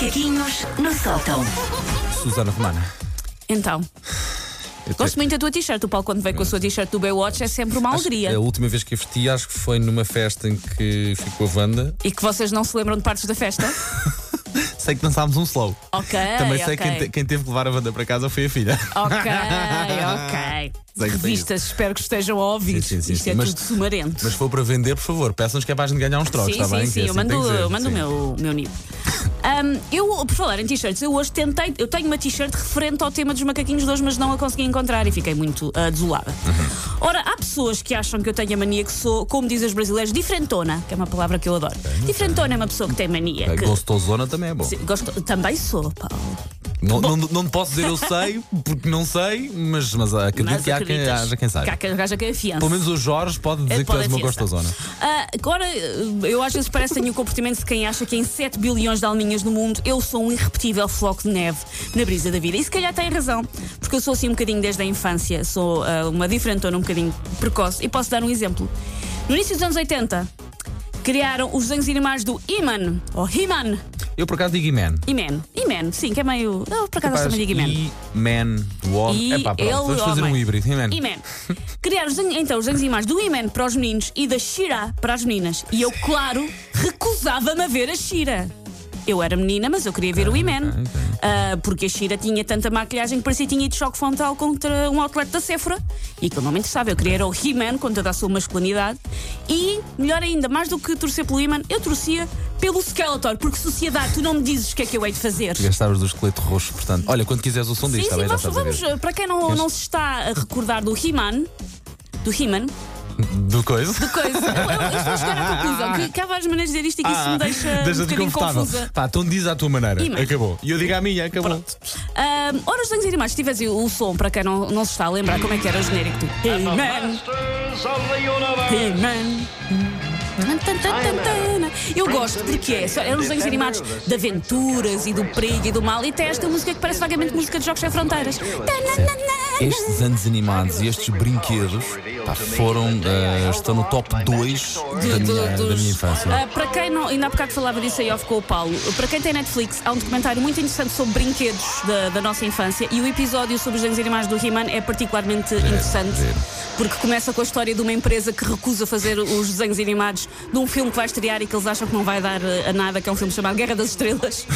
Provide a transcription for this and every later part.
Macaquinhos no sótão. Susana Romana. Então, eu gosto te- muito da tua t-shirt. O Paulo, quando vem com a sua t-shirt do Baywatch, é sempre uma acho que alegria. A última vez que eu vesti, acho que foi numa festa em que ficou a Wanda. E que vocês não se lembram de partes da festa? Sei que dançámos um slow. Ok. Também sei ok. quem, te- quem teve que levar a Wanda para casa foi a filha. Ok, ok. Sei que tem Revistas, espero que estejam a ouvir. Sim, sim, sim, Isto sim. é Mas- tudo sumarento. Mas se for para vender, por favor, peçam-nos que é para a gente ganhar uns trocos, sim, está sim, bem? sim, Que é eu assim mando, tem que ser, eu mando o sim. meu, meu nível. Ahm, eu, por falar em t-shirts, eu hoje tentei, eu tenho uma t-shirt referente ao tema dos macaquinhos de hoje, mas não a consegui encontrar e fiquei muito ah, desolada. Uhum. Ora, pessoas que acham que eu tenho a mania que sou, como dizem os brasileiros, diferentona, que é uma palavra que eu adoro. Diferentona é uma pessoa que tem mania. Que- Gostosona também é bom. Gosto, também sou, Paulo. Não, não, não posso dizer eu sei, porque não sei, mas, mas acredito Mas que há quem, haja quem Que saiba. há quem haja quem afiança. Pelo menos o Jorge pode dizer É, que tu és uma gostosona. Ah, agora, eu às vezes parece que tenho o comportamento de quem acha que em 7 bilhões de alminhas no mundo eu sou um irrepetível floco de neve na brisa da vida. E se calhar tem razão, porque eu sou assim um bocadinho desde a infância, sou ah, uma diferentona um bocadinho precoce. E posso dar um exemplo. No início dos anos 80, criaram os desenhos animados do He-Man, ou He-Man. Eu por acaso digo E-Man. He-Man, He-Man, sim, que é meio. Eu por acaso também digo He-Man. E-Man, o homem. E Epá, pronto, ele, vamos fazer homem. um híbrido. E-Man. E-Man. Criaram os então os desenhos animados do He-Man para os meninos e da Shira para as meninas. E eu, claro, recusava-me a ver a Shira. Eu era menina, mas eu queria ver o He-Man. Ah, porque a Shira tinha tanta maquilhagem que parecia que tinha ido de choque frontal contra um outlet da Sephora. E aquilo não me interessava. Eu queria era o He-Man com toda a sua masculinidade. E, melhor ainda, mais do que torcer pelo He-Man, eu torcia pelo Skeletor. Porque sociedade, tu não me dizes o que é que eu hei de fazer. Gastavas do esqueleto roxo, portanto. Olha, quando quiseres o som Sim, disto, está sim, bem? Vamos, vamos, para quem não, não se está a recordar do He-Man, do He-Man, Do coisa. coisa, eu, eu, estou a chegar à conclusão que, que há várias maneiras de dizer isto e que isso me deixa um Ah, deixa-te bocadinho confusa. Pá, então diz à tua maneira. Acabou. E eu digo à minha, acabou. Pronto. Ora, os desenhos animados, se tivesse o som, para quem não, não se está a lembrar como é que era o genérico do He-Man. He-Man. Eu gosto porque é, só- eram os desenhos animados de aventuras e do perigo e do mal, e tem esta música que parece vagamente música de Jogos Sem Fronteiras. Tananana. Estes anos animados e estes brinquedos pá, foram, eh, estão no top 2 da, minha, da minha infância. Ah, para quem não, ainda há bocado falava disso aí off com o Paulo, para quem tem Netflix, há um documentário muito interessante sobre brinquedos da, da nossa infância e o episódio sobre os desenhos animados do He-Man é particularmente interessante porque começa com a história de uma empresa que recusa fazer os desenhos animados de um filme que vai estrear e que eles acham que não vai dar eh, a nada, que é um filme chamado Guerra das Estrelas,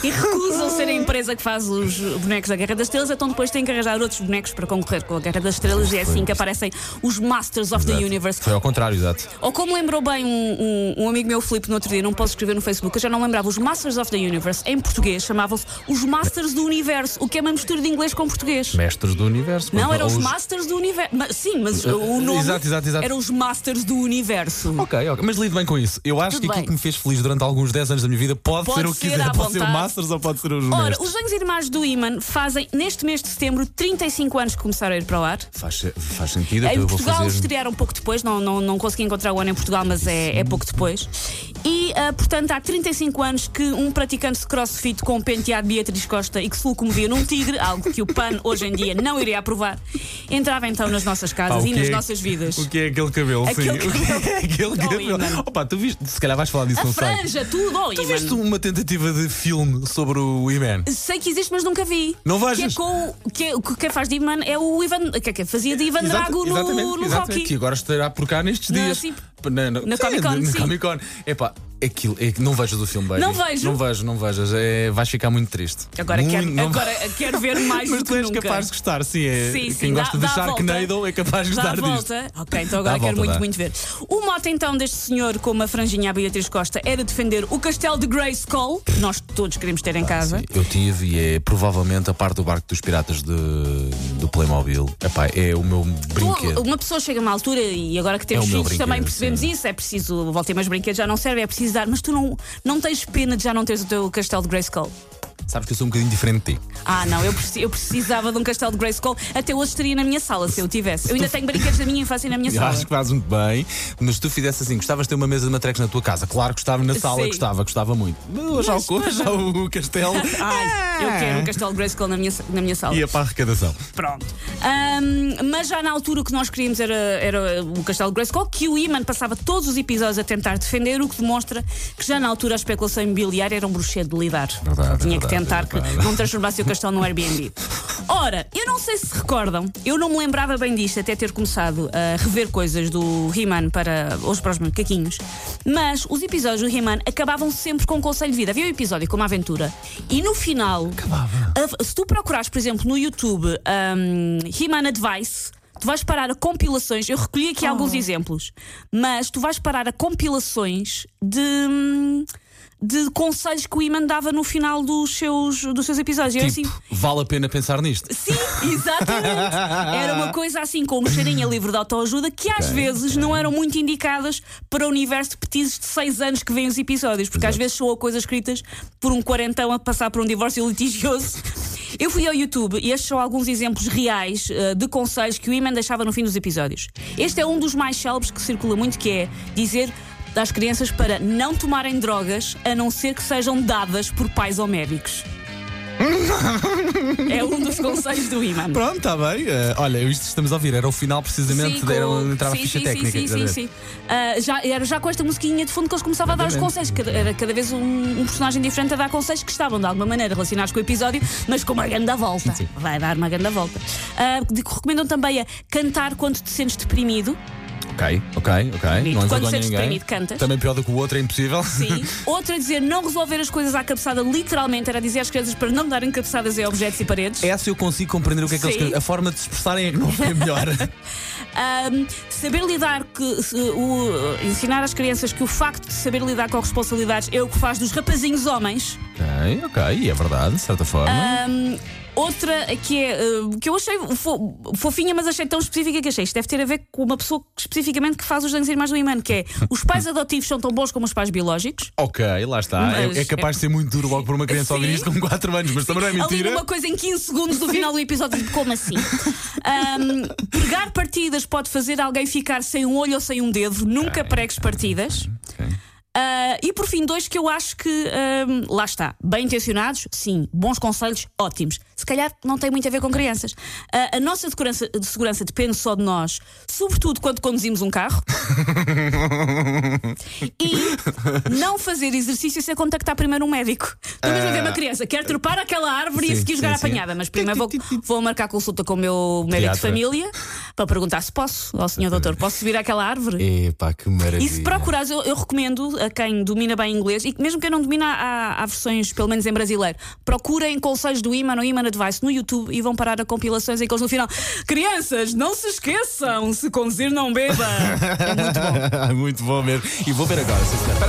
e recusam ser a empresa que faz os bonecos da Guerra das Estrelas, então depois têm que arranjar outros bonecos para concorrer com a Guerra das Estrelas e é assim que aparecem os Masters of the Exato. Universe. Foi ao contrário, exato. Ou como lembrou bem um, um- um amigo meu, Filipe, no outro dia, não posso escrever no Facebook, eu já não lembrava, os Masters of the Universe, em português, chamavam-se os Masters do Universo, o que é uma mistura de inglês com português. Mestres do universo. Não, eram os Masters do Universo. Mas- Sim, mas o nome Exato, exato, exato. eram os Masters do Universo. Ok, ok. Mas lido bem com isso. Eu acho Tudo que aquilo bem. que me fez feliz durante alguns 10 anos da minha vida pode, Pode ser o que ser quiser. Pode ser o vontade. Masters ou pode ser os Ora, mestres. os desenhos animados do Iman fazem, neste mês de setembro, 35 anos que começaram a ir para o ar. Faz, faz sentido. Em Portugal fazer. estrearam um pouco depois, não, não, não consegui encontrar o ano em Portugal, mas é, é pouco depois. E, ah, portanto, há 35 anos que um praticante de crossfit com o penteado Beatriz Costa e que se locomovia num tigre, algo que o PAN hoje em dia não iria aprovar, entrava então nas nossas Pá, casas o e nas é- nossas vidas. O que é aquele cabelo? Aquele sim. O que é cabelo. aquele cabelo? Opa, tu viste? Se calhar vais falar disso, A não sei. franja, tudo, oh, Tu viste uma tentativa de filme sobre o Iman? Sei que existe, mas nunca vi. Não Que é com, o- que, é- que quem faz de Iman é o Ivan. Que, que fazia de Ivan Exato, Drago no, exatamente, no exatamente. Rocky. Que agora estará por cá nestes Na- dias. sim. Na, Na Comic Con, na sim. Comic Con. Epá, aquilo, é, não vejas o filme, baby. Não vejo. Não vejo, não vejas. É, vais ficar muito triste. Agora, Muito- quero, agora quero ver mais Mas do tu és nunca. capaz de gostar, sim. É, Sim, sim, Quem dá- gosta dá de. Sharknado é capaz de gostar volta. Ok, então agora quero volta, muito, dá. muito ver. O mote então deste senhor com uma franjinha à Beatriz Costa era defender o castelo de Grayskull, que nós todos queremos ter em casa. Eu tive e é provavelmente a parte do barco dos piratas de, do Playmobil. Epá, é o meu Tu- brinquedo. uma pessoa chega a uma altura e agora que temos É filhos também percebemos sim. isso. É preciso, voltei mais brinquedos já não serve, é preciso dar, mas tu não, não tens pena de já não teres o teu castelo de Grayskull. Sabes que eu sou um bocadinho diferente de ti. Ah, não, eu, preci- eu precisava de um castelo de Grayskull. Até hoje estaria na minha sala se eu tivesse. Eu ainda tenho brinquedos da minha infância na minha Eu sala. acho que fazes muito bem, mas se tu fizesse assim, gostavas de ter uma mesa de matrecos na tua casa. Claro que gostava na sala, Sim. gostava, gostava muito. Mas já o, co- já o castelo. Ai, eu quero um castelo de Grayskull na minha, na minha sala. Ia para a arrecadação. Pronto. Ahm, mas já na altura o que nós queríamos era, era o Castelo de Grayskull, que o Iman passava todos os episódios a tentar defender, o que demonstra que já na altura a especulação imobiliária era um bruxedo de lidar. Verdade, Tinha que verdade, que não transformasse o castelo num Airbnb. Ora, eu não sei se se recordam, eu não me lembrava bem disto até ter começado a rever coisas do He-Man para os para os macaquinhos, mas os episódios do He-Man acabavam sempre com um conselho de vida. Havia um episódio com uma aventura e no final, a- se tu procurares, por exemplo, no YouTube um, He-Man Advice. Tu vais parar a compilações, eu recolhi aqui alguns exemplos, mas tu vais parar a compilações de, hum, de conselhos que o Iman dava no final dos seus, dos seus episódios. Tipo, assim, vale a pena pensar nisto. Sim, exatamente. Era uma coisa assim com um cheirinho a livro de autoajuda que às vezes não eram muito indicadas para o universo de petizes de 6 anos que vêm os episódios, porque às vezes são coisas escritas por um quarentão a passar por um divórcio litigioso. Eu fui ao YouTube e estes são alguns exemplos reais eh, de conselhos que o Iman deixava no fim dos episódios. Este é um dos mais célebres que circula muito, que é dizer às crianças para não tomarem drogas a não ser que sejam dadas por pais ou médicos. é um dos conselhos do Iman. Pronto, está bem. Eh, olha, isto estamos a ouvir era o final precisamente, Sim, era com- onde entrava a sim, ficha sim, técnica. Sim, a sim, sim. sim. Ah, já, era já com esta musiquinha de fundo que eles começavam a dar os conselhos. Cada, era cada vez um, um personagem diferente a dar conselhos que estavam de alguma maneira relacionados com o episódio, mas com uma grande volta. Sim. Vai dar uma grande volta. De- recomendam também a cantar quando te sentes deprimido. Ok, ok, ok. Bonito. Não Quando sentes deprimido, cantas. Também pior do que o outro, é impossível. Sim. Outra a dizer não resolver as coisas à cabeçada, literalmente, era dizer às crianças para não darem cabeçadas em objetos e paredes. Essa eu consigo compreender o que é que eles Sim. querem. A forma de se expressarem é que não foi melhor. Ahm, saber lidar que se- o- ensinar às crianças que o facto de saber lidar com responsabilidades é o que faz dos rapazinhos homens. ok, ok, e é verdade, de certa forma. Ahm, outra que é uh, que eu achei fo- fofinha, mas achei tão específica que achei. Isto deve ter a ver com uma pessoa especificamente que faz os desenhos animais do Iman, que é os pais adotivos são tão bons como os pais biológicos. Ok, lá está. É- é, capaz de ser muito duro logo por uma criança Sim. ouvir isto com 4 anos, mas também não é Ali mentira. uma coisa em 15 segundos do final do episódio, tipo, como assim? Ahm, pregar partidas pode fazer alguém ficar sem um olho ou sem um dedo. Nunca pregues partidas. Ah, e por fim, dois que eu acho que ahm, lá está, bem intencionados, sim, bons conselhos, ótimos. Se calhar não tem muito a ver com crianças. Ah, a nossa segurança, de segurança depende só de nós, sobretudo quando conduzimos um carro. e não fazer exercício sem contactar primeiro um médico. Tu mesmo a ver uma criança, quer trepar aquela árvore e Sim, seguir jogar sim, sim. apanhada, mas primeiro vou, vou marcar consulta com o meu médico de família para perguntar se posso, ao senhor doutor, posso subir àquela árvore? Epá, que maravilha. E se procurares, eu, eu recomendo a quem domina bem inglês e que mesmo quem não domina, há, há versões, pelo menos em brasileiro, procurem conselhos do Iman ou Iman Advice no YouTube e vão parar a compilações em que eles no final. Crianças, não se esqueçam, se conduzir não beba. É muito bom. muito bom mesmo. E vou ver agora, sim, senhor.